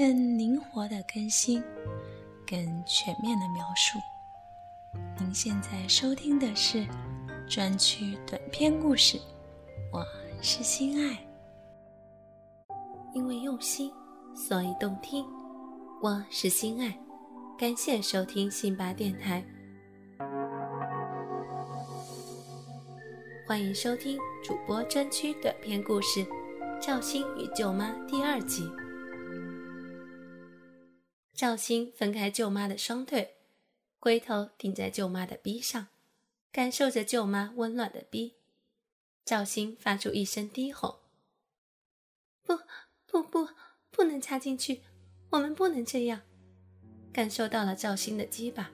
更灵活的更新，更全面的描述。您现在收听的是专区短篇故事，我是心爱。因为用心，所以动听。我是心爱，感谢收听辛巴电台，欢迎收听主播专区短篇故事《赵鑫与舅妈》第二集。赵鑫分开舅妈的双腿，龟头顶在舅妈的逼上，感受着舅妈温暖的逼。赵鑫发出一声低吼：“不不不，不能插进去，我们不能这样。”感受到了赵鑫的鸡巴，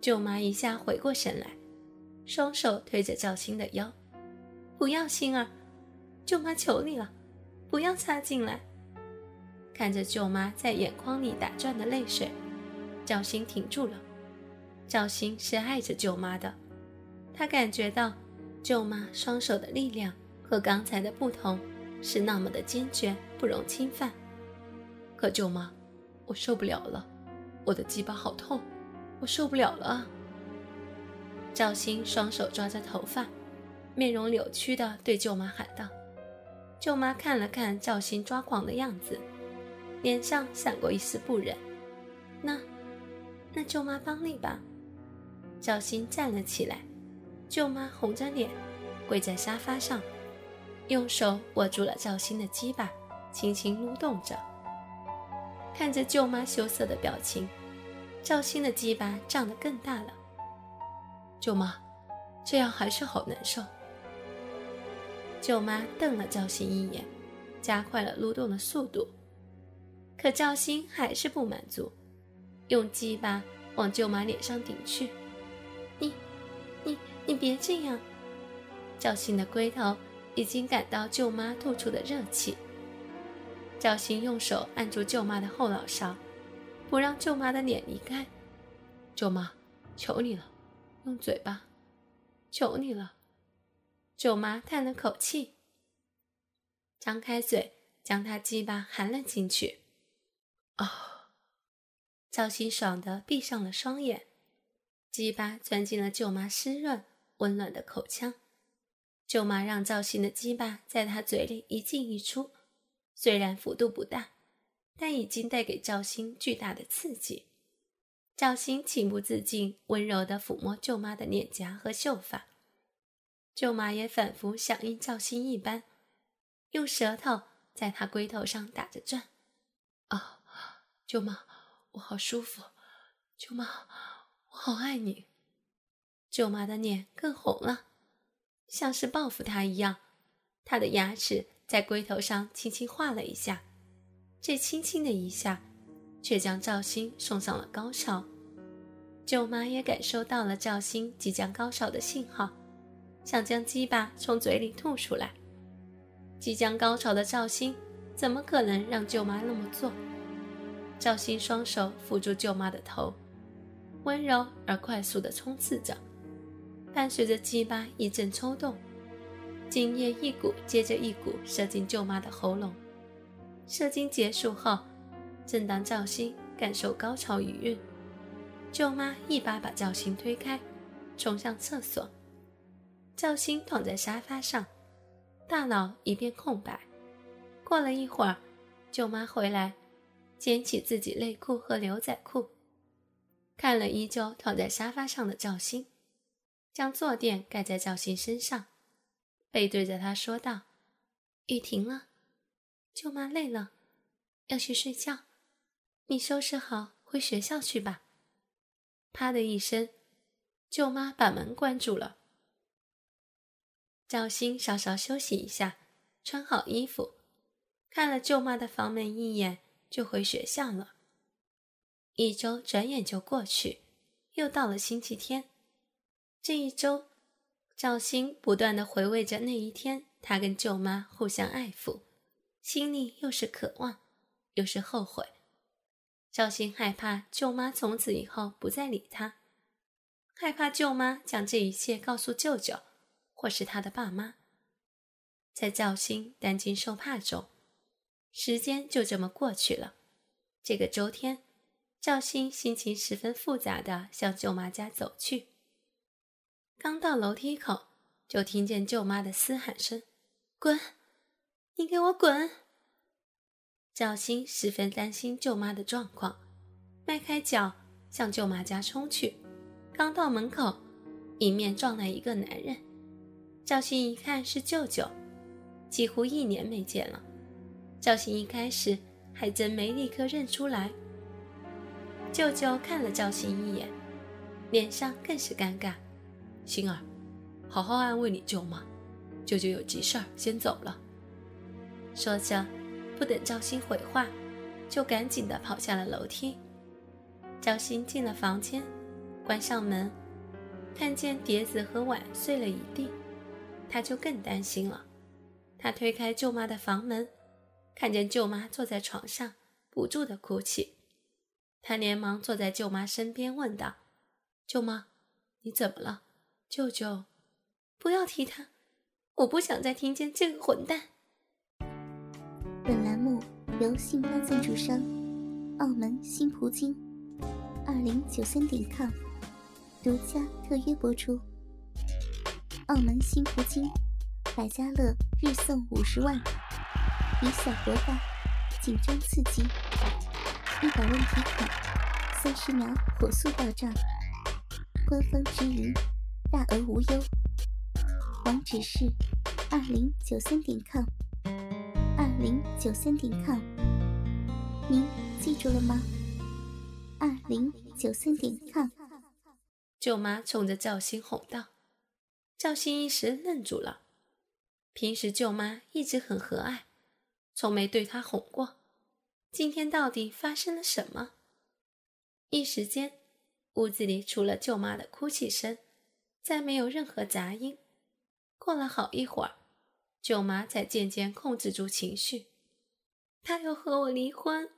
舅妈一下回过神来，双手推着赵鑫的腰：“不要，心儿，舅妈求你了，不要插进来。”看着舅妈在眼眶里打转的泪水，赵鑫停住了。赵鑫是爱着舅妈的，他感觉到舅妈双手的力量和刚才的不同，是那么的坚决，不容侵犯。可舅妈，我受不了了，我的鸡巴好痛，我受不了了！赵鑫双手抓着头发，面容扭曲的对舅妈喊道。舅妈看了看赵鑫抓狂的样子。脸上闪过一丝不忍，那，那舅妈帮你吧。赵鑫站了起来，舅妈红着脸跪在沙发上，用手握住了赵鑫的鸡巴，轻轻撸动着。看着舅妈羞涩的表情，赵鑫的鸡巴胀得更大了。舅妈，这样还是好难受。舅妈瞪了赵鑫一眼，加快了撸动的速度。可赵鑫还是不满足，用鸡巴往舅妈脸上顶去。你、你、你别这样！赵鑫的龟头已经感到舅妈吐出的热气。赵鑫用手按住舅妈的后脑勺，不让舅妈的脸离开。舅妈，求你了，用嘴巴，求你了！舅妈叹了口气，张开嘴将他鸡巴含了进去。哦，赵鑫爽的闭上了双眼，鸡巴钻进了舅妈湿润温暖的口腔。舅妈让赵鑫的鸡巴在他嘴里一进一出，虽然幅度不大，但已经带给赵鑫巨大的刺激。赵鑫情不自禁温柔的抚摸舅妈的脸颊和秀发，舅妈也仿佛响应赵鑫一般，用舌头在他龟头上打着转。舅妈，我好舒服。舅妈，我好爱你。舅妈的脸更红了，像是报复他一样。她的牙齿在龟头上轻轻划了一下，这轻轻的一下，却将赵鑫送上了高潮。舅妈也感受到了赵鑫即将高潮的信号，想将鸡巴从嘴里吐出来。即将高潮的赵鑫，怎么可能让舅妈那么做？赵鑫双手扶住舅妈的头，温柔而快速地冲刺着，伴随着鸡巴一阵抽动，精液一股接着一股射进舅妈的喉咙。射精结束后，正当赵鑫感受高潮余韵，舅妈一把把赵鑫推开，冲向厕所。赵鑫躺在沙发上，大脑一片空白。过了一会儿，舅妈回来。捡起自己内裤和牛仔裤，看了依旧躺在沙发上的赵鑫，将坐垫盖在赵鑫身上，背对着他说道：“雨停了，舅妈累了，要去睡觉，你收拾好回学校去吧。”啪的一声，舅妈把门关住了。赵鑫稍稍休息一下，穿好衣服，看了舅妈的房门一眼。就回学校了。一周转眼就过去，又到了星期天。这一周，赵鑫不断的回味着那一天，他跟舅妈互相爱抚，心里又是渴望，又是后悔。赵鑫害怕舅妈从此以后不再理他，害怕舅妈将这一切告诉舅舅或是他的爸妈。在赵鑫担惊受怕中。时间就这么过去了，这个周天，赵鑫心情十分复杂的向舅妈家走去。刚到楼梯口，就听见舅妈的嘶喊声：“滚！你给我滚！”赵鑫十分担心舅妈的状况，迈开脚向舅妈家冲去。刚到门口，迎面撞来一个男人。赵鑫一看是舅舅，几乎一年没见了。赵鑫一开始还真没立刻认出来。舅舅看了赵鑫一眼，脸上更是尴尬。星儿，好好安慰你舅妈，舅舅有急事儿，先走了。说着，不等赵鑫回话，就赶紧的跑下了楼梯。赵鑫进了房间，关上门，看见碟子和碗碎了一地，他就更担心了。他推开舅妈的房门，看见舅妈坐在床上，不住的哭泣。他连忙坐在舅妈身边，问道：“舅妈，你怎么了？”舅舅，不要提他，我不想再听见这个混蛋。本栏目由信邦赞助商澳门新葡京二零九三点 com 独家特约播出。澳门新葡京百家乐日送五十万，以小国大，紧张刺激，一百问提款，三十秒火速到账，官方直营。大额无忧，网址是二零九三点 com，二零九三点 com，您记住了吗？二零九三点 com。舅妈冲着赵鑫吼道：“赵鑫一时愣住了。平时舅妈一直很和蔼，从没对他哄过。今天到底发生了什么？一时间，屋子里除了舅妈的哭泣声。”再没有任何杂音。过了好一会儿，舅妈才渐渐控制住情绪。他要和我离婚。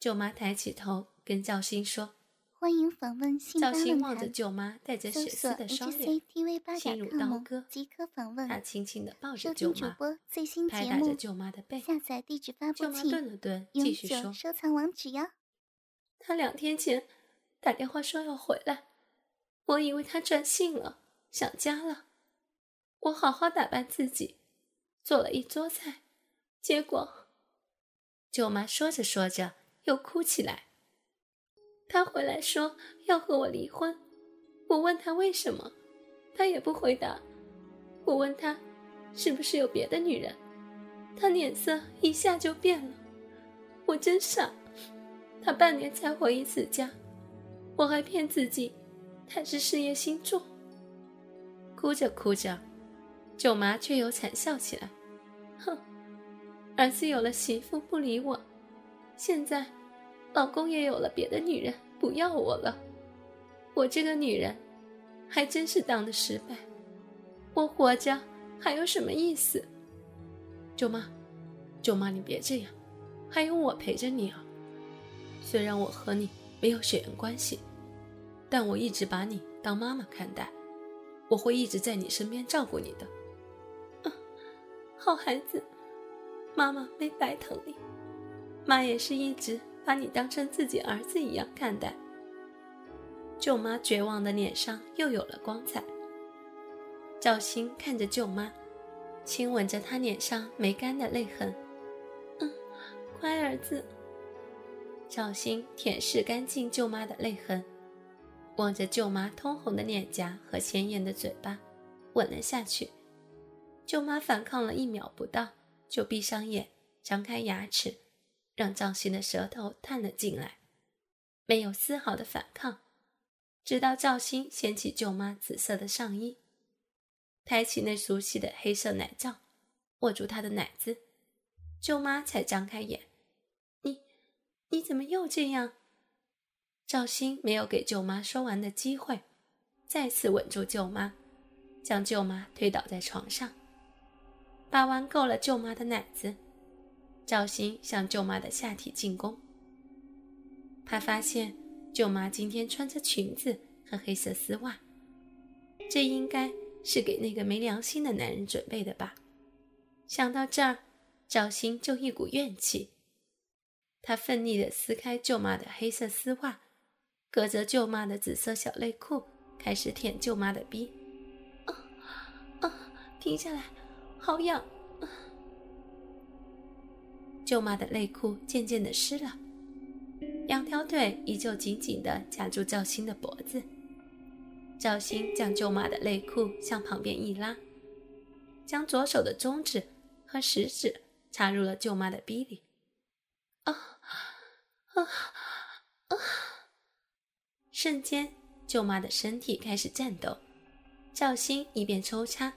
舅妈抬起头跟赵鑫说：“欢迎访问信赵鑫望着舅妈带着血丝的双脸，心如刀割。即可访问。他轻轻地抱着舅妈，最新拍打着舅妈的背。下载地址发布舅妈顿了顿，继续说：“收藏网址哟。”他两天前打电话说要回来。我以为他转性了，想家了。我好好打扮自己，做了一桌菜，结果，舅妈说着说着又哭起来。他回来说要和我离婚，我问他为什么，他也不回答。我问他是不是有别的女人，他脸色一下就变了。我真傻，他半年才回一次家，我还骗自己。他是事业心重，哭着哭着，舅妈却又惨笑起来。哼，儿子有了媳妇不理我，现在老公也有了别的女人不要我了，我这个女人还真是当的失败，我活着还有什么意思？舅妈，舅妈你别这样，还有我陪着你啊。虽然我和你没有血缘关系。但我一直把你当妈妈看待，我会一直在你身边照顾你的。嗯，好孩子，妈妈没白疼你，妈也是一直把你当成自己儿子一样看待。舅妈绝望的脸上又有了光彩。赵鑫看着舅妈，亲吻着她脸上没干的泪痕。嗯，乖儿子。赵鑫舔舐干净舅妈的泪痕。望着舅妈通红的脸颊和鲜艳的嘴巴，吻了下去。舅妈反抗了一秒不到，就闭上眼，张开牙齿，让赵鑫的舌头探了进来，没有丝毫的反抗。直到赵鑫掀起舅妈紫色的上衣，抬起那熟悉的黑色奶罩，握住她的奶子，舅妈才张开眼：“你，你怎么又这样？”赵鑫没有给舅妈说完的机会，再次吻住舅妈，将舅妈推倒在床上，把玩够了舅妈的奶子。赵鑫向舅妈的下体进攻。他发现舅妈今天穿着裙子和黑色丝袜，这应该是给那个没良心的男人准备的吧？想到这儿，赵鑫就一股怨气。他奋力地撕开舅妈的黑色丝袜，隔着舅妈的紫色小内裤，开始舔舅妈的逼。啊啊！停下来，好痒！舅妈的内裤渐渐的湿了，两条腿依旧紧紧的夹住赵鑫的脖子。赵鑫将舅妈的内裤向旁边一拉，将左手的中指和食指插入了舅妈的逼里。啊啊啊！瞬间，舅妈的身体开始颤抖。赵鑫一边抽插，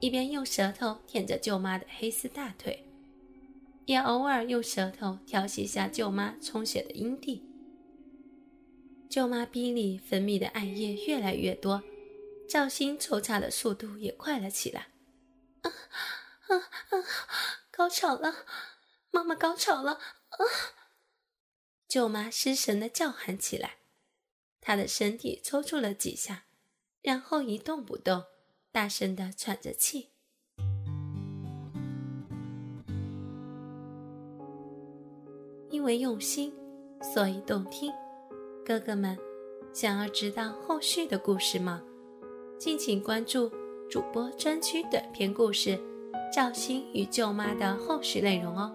一边用舌头舔着舅妈的黑丝大腿。也偶尔用舌头调戏下舅妈充血的阴蒂，舅妈逼里分泌的艾叶越来越多，赵鑫抽插的速度也快了起来。啊啊啊！高潮了，妈妈高潮了！啊！舅妈失神的叫喊起来，她的身体抽搐了几下，然后一动不动，大声的喘着气。因为用心，所以动听。哥哥们，想要知道后续的故事吗？敬请关注主播专区短篇故事《赵鑫与舅妈》的后续内容哦。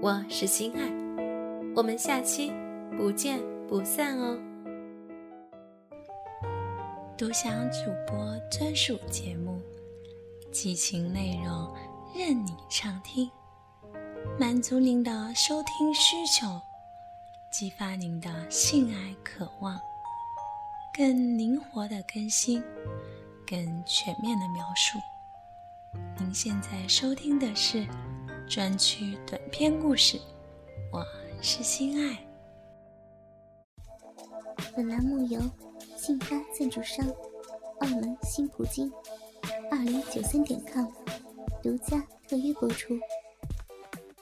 我是心爱，我们下期不见不散哦。独享主播专属节目，激情内容任你畅听。满足您的收听需求，激发您的性爱渴望，更灵活的更新，更全面的描述。您现在收听的是专区短篇故事，我是心爱。本栏目由信发赞助商澳门新葡京二零九三点 com 独家特约播出。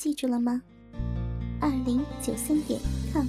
记住了吗？二零九三点 com。